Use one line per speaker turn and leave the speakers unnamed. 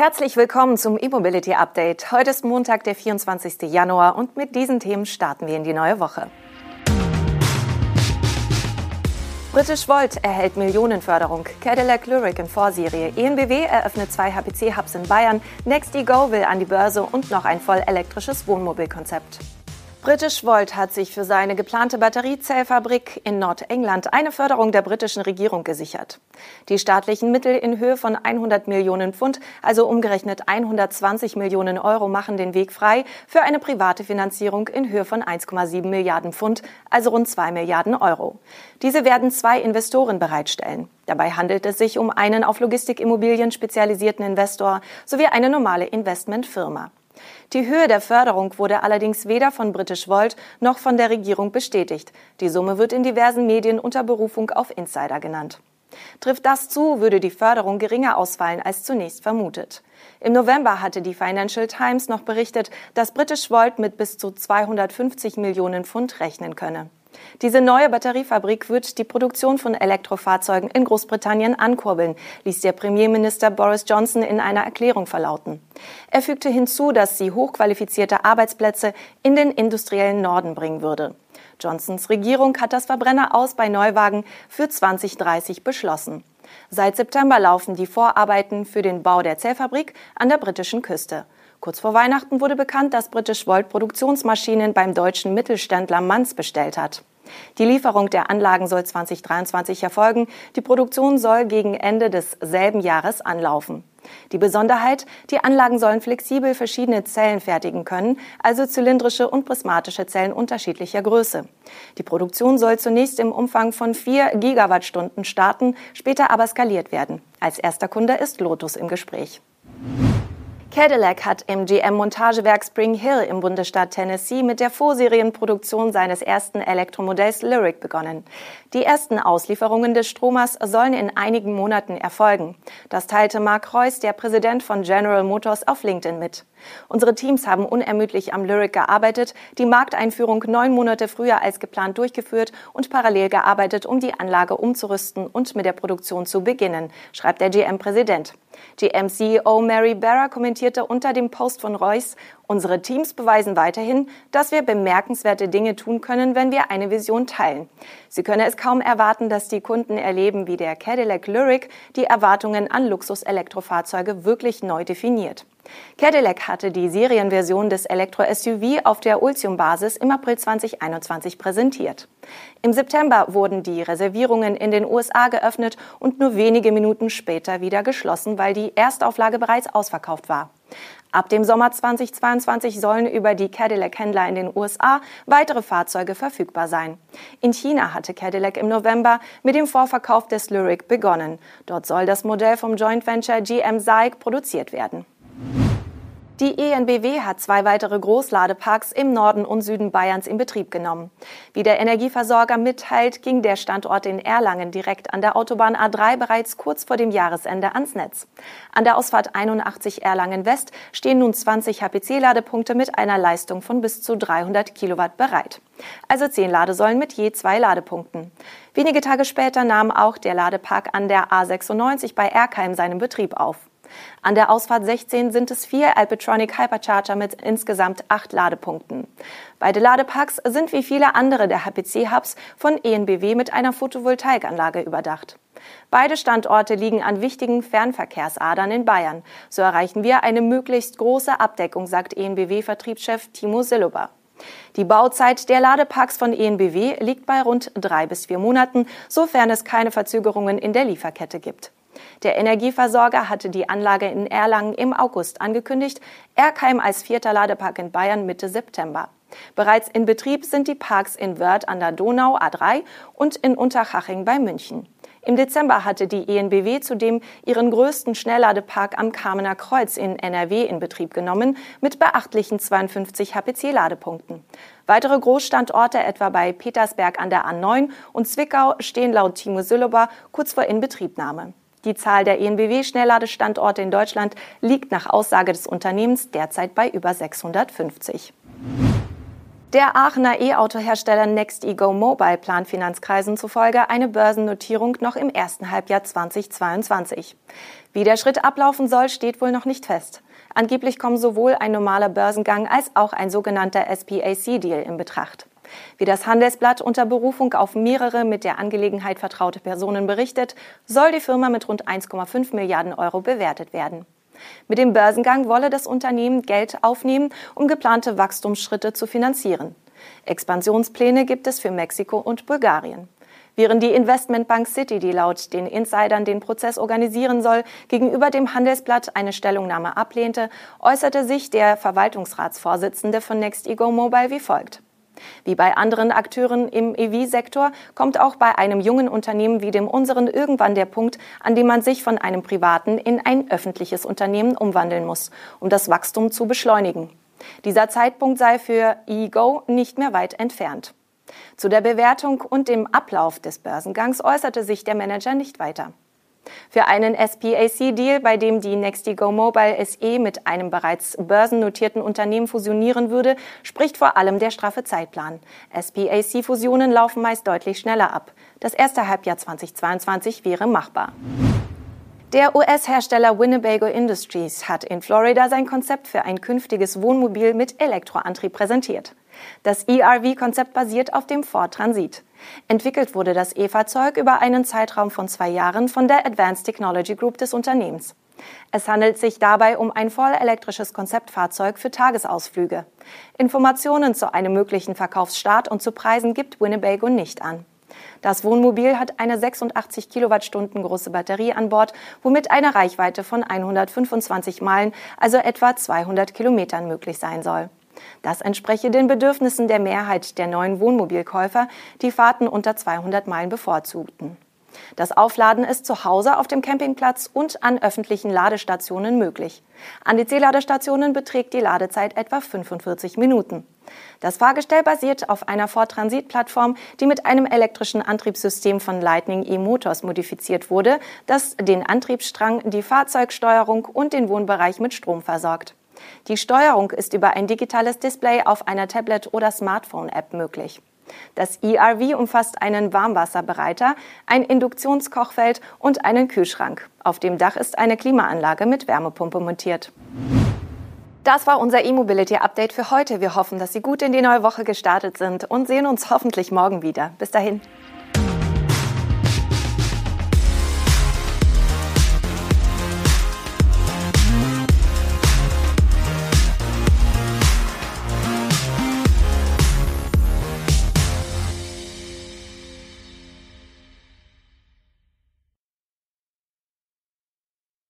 Herzlich willkommen zum E-Mobility Update. Heute ist Montag, der 24. Januar und mit diesen Themen starten wir in die neue Woche. British Volt erhält Millionenförderung. Cadillac Lyric in Vorserie. ENBW eröffnet zwei HPC-Hubs in Bayern. NextEgo will an die Börse und noch ein voll elektrisches Wohnmobilkonzept. British Volt hat sich für seine geplante Batteriezellfabrik in Nordengland eine Förderung der britischen Regierung gesichert. Die staatlichen Mittel in Höhe von 100 Millionen Pfund, also umgerechnet 120 Millionen Euro, machen den Weg frei für eine private Finanzierung in Höhe von 1,7 Milliarden Pfund, also rund 2 Milliarden Euro. Diese werden zwei Investoren bereitstellen. Dabei handelt es sich um einen auf Logistikimmobilien spezialisierten Investor sowie eine normale Investmentfirma. Die Höhe der Förderung wurde allerdings weder von British Volt noch von der Regierung bestätigt. Die Summe wird in diversen Medien unter Berufung auf Insider genannt. Trifft das zu, würde die Förderung geringer ausfallen als zunächst vermutet. Im November hatte die Financial Times noch berichtet, dass British Volt mit bis zu 250 Millionen Pfund rechnen könne. Diese neue Batteriefabrik wird die Produktion von Elektrofahrzeugen in Großbritannien ankurbeln, ließ der Premierminister Boris Johnson in einer Erklärung verlauten. Er fügte hinzu, dass sie hochqualifizierte Arbeitsplätze in den industriellen Norden bringen würde. Johnsons Regierung hat das Verbrenner aus bei Neuwagen für 2030 beschlossen. Seit September laufen die Vorarbeiten für den Bau der Zellfabrik an der britischen Küste. Kurz vor Weihnachten wurde bekannt, dass British Volt Produktionsmaschinen beim deutschen Mittelständler Manz bestellt hat. Die Lieferung der Anlagen soll 2023 erfolgen. Die Produktion soll gegen Ende des selben Jahres anlaufen. Die Besonderheit, die Anlagen sollen flexibel verschiedene Zellen fertigen können, also zylindrische und prismatische Zellen unterschiedlicher Größe. Die Produktion soll zunächst im Umfang von 4 Gigawattstunden starten, später aber skaliert werden. Als erster Kunde ist Lotus im Gespräch. Cadillac hat im GM-Montagewerk Spring Hill im Bundesstaat Tennessee mit der Vorserienproduktion seines ersten Elektromodells Lyric begonnen. Die ersten Auslieferungen des Stromers sollen in einigen Monaten erfolgen. Das teilte Mark Reuss, der Präsident von General Motors, auf LinkedIn mit. Unsere Teams haben unermüdlich am Lyric gearbeitet, die Markteinführung neun Monate früher als geplant durchgeführt und parallel gearbeitet, um die Anlage umzurüsten und mit der Produktion zu beginnen, schreibt der GM-Präsident. GM-CEO Mary Barra kommentierte unter dem Post von Royce, unsere Teams beweisen weiterhin, dass wir bemerkenswerte Dinge tun können, wenn wir eine Vision teilen. Sie könne es kaum erwarten, dass die Kunden erleben, wie der Cadillac Lyric die Erwartungen an Luxus-Elektrofahrzeuge wirklich neu definiert. Cadillac hatte die Serienversion des Elektro-SUV auf der Ultium-Basis im April 2021 präsentiert. Im September wurden die Reservierungen in den USA geöffnet und nur wenige Minuten später wieder geschlossen, weil die Erstauflage bereits ausverkauft war. Ab dem Sommer 2022 sollen über die Cadillac-Händler in den USA weitere Fahrzeuge verfügbar sein. In China hatte Cadillac im November mit dem Vorverkauf des Lyric begonnen. Dort soll das Modell vom Joint Venture GM SAIC produziert werden. Die ENBW hat zwei weitere Großladeparks im Norden und Süden Bayerns in Betrieb genommen. Wie der Energieversorger mitteilt, ging der Standort in Erlangen direkt an der Autobahn A3 bereits kurz vor dem Jahresende ans Netz. An der Ausfahrt 81 Erlangen West stehen nun 20 HPC-Ladepunkte mit einer Leistung von bis zu 300 Kilowatt bereit. Also zehn Ladesäulen mit je zwei Ladepunkten. Wenige Tage später nahm auch der Ladepark an der A96 bei Erkheim seinen Betrieb auf. An der Ausfahrt 16 sind es vier Alpetronic Hypercharger mit insgesamt acht Ladepunkten. Beide Ladeparks sind wie viele andere der HPC-Hubs von ENBW mit einer Photovoltaikanlage überdacht. Beide Standorte liegen an wichtigen Fernverkehrsadern in Bayern. So erreichen wir eine möglichst große Abdeckung, sagt ENBW-Vertriebschef Timo Silluber. Die Bauzeit der Ladeparks von ENBW liegt bei rund drei bis vier Monaten, sofern es keine Verzögerungen in der Lieferkette gibt. Der Energieversorger hatte die Anlage in Erlangen im August angekündigt, Erkheim als vierter Ladepark in Bayern Mitte September. Bereits in Betrieb sind die Parks in Wörth an der Donau A3 und in Unterhaching bei München. Im Dezember hatte die ENBW zudem ihren größten Schnellladepark am Kamener Kreuz in NRW in Betrieb genommen, mit beachtlichen 52 HPC-Ladepunkten. Weitere Großstandorte, etwa bei Petersberg an der A9 und Zwickau, stehen laut Timo Süllober kurz vor Inbetriebnahme. Die Zahl der ENBW-Schnellladestandorte in Deutschland liegt nach Aussage des Unternehmens derzeit bei über 650. Der Aachener E-Auto-Hersteller NextEgo Mobile plant Finanzkreisen zufolge eine Börsennotierung noch im ersten Halbjahr 2022. Wie der Schritt ablaufen soll, steht wohl noch nicht fest. Angeblich kommen sowohl ein normaler Börsengang als auch ein sogenannter SPAC-Deal in Betracht. Wie das Handelsblatt unter Berufung auf mehrere mit der Angelegenheit vertraute Personen berichtet, soll die Firma mit rund 1,5 Milliarden Euro bewertet werden. Mit dem Börsengang wolle das Unternehmen Geld aufnehmen, um geplante Wachstumsschritte zu finanzieren. Expansionspläne gibt es für Mexiko und Bulgarien. Während die Investmentbank City, die laut den Insidern den Prozess organisieren soll, gegenüber dem Handelsblatt eine Stellungnahme ablehnte, äußerte sich der Verwaltungsratsvorsitzende von NextEgo Mobile wie folgt. Wie bei anderen Akteuren im EV-Sektor kommt auch bei einem jungen Unternehmen wie dem unseren irgendwann der Punkt, an dem man sich von einem privaten in ein öffentliches Unternehmen umwandeln muss, um das Wachstum zu beschleunigen. Dieser Zeitpunkt sei für eGo nicht mehr weit entfernt. Zu der Bewertung und dem Ablauf des Börsengangs äußerte sich der Manager nicht weiter. Für einen SPAC-Deal, bei dem die Nextigo Mobile SE mit einem bereits börsennotierten Unternehmen fusionieren würde, spricht vor allem der straffe Zeitplan. SPAC-Fusionen laufen meist deutlich schneller ab. Das erste Halbjahr 2022 wäre machbar. Der US-Hersteller Winnebago Industries hat in Florida sein Konzept für ein künftiges Wohnmobil mit Elektroantrieb präsentiert. Das ERV-Konzept basiert auf dem Ford Transit. Entwickelt wurde das E-Fahrzeug über einen Zeitraum von zwei Jahren von der Advanced Technology Group des Unternehmens. Es handelt sich dabei um ein voll elektrisches Konzeptfahrzeug für Tagesausflüge. Informationen zu einem möglichen Verkaufsstart und zu Preisen gibt Winnebago nicht an. Das Wohnmobil hat eine 86 Kilowattstunden große Batterie an Bord, womit eine Reichweite von 125 Meilen, also etwa 200 Kilometern möglich sein soll. Das entspreche den Bedürfnissen der Mehrheit der neuen Wohnmobilkäufer, die Fahrten unter 200 Meilen bevorzugten. Das Aufladen ist zu Hause auf dem Campingplatz und an öffentlichen Ladestationen möglich. An die C-Ladestationen beträgt die Ladezeit etwa 45 Minuten. Das Fahrgestell basiert auf einer Ford Transit-Plattform, die mit einem elektrischen Antriebssystem von Lightning E-Motors modifiziert wurde, das den Antriebsstrang, die Fahrzeugsteuerung und den Wohnbereich mit Strom versorgt. Die Steuerung ist über ein digitales Display auf einer Tablet- oder Smartphone-App möglich. Das ERV umfasst einen Warmwasserbereiter, ein Induktionskochfeld und einen Kühlschrank. Auf dem Dach ist eine Klimaanlage mit Wärmepumpe montiert. Das war unser E-Mobility Update für heute. Wir hoffen, dass Sie gut in die neue Woche gestartet sind und sehen uns hoffentlich morgen wieder. Bis dahin.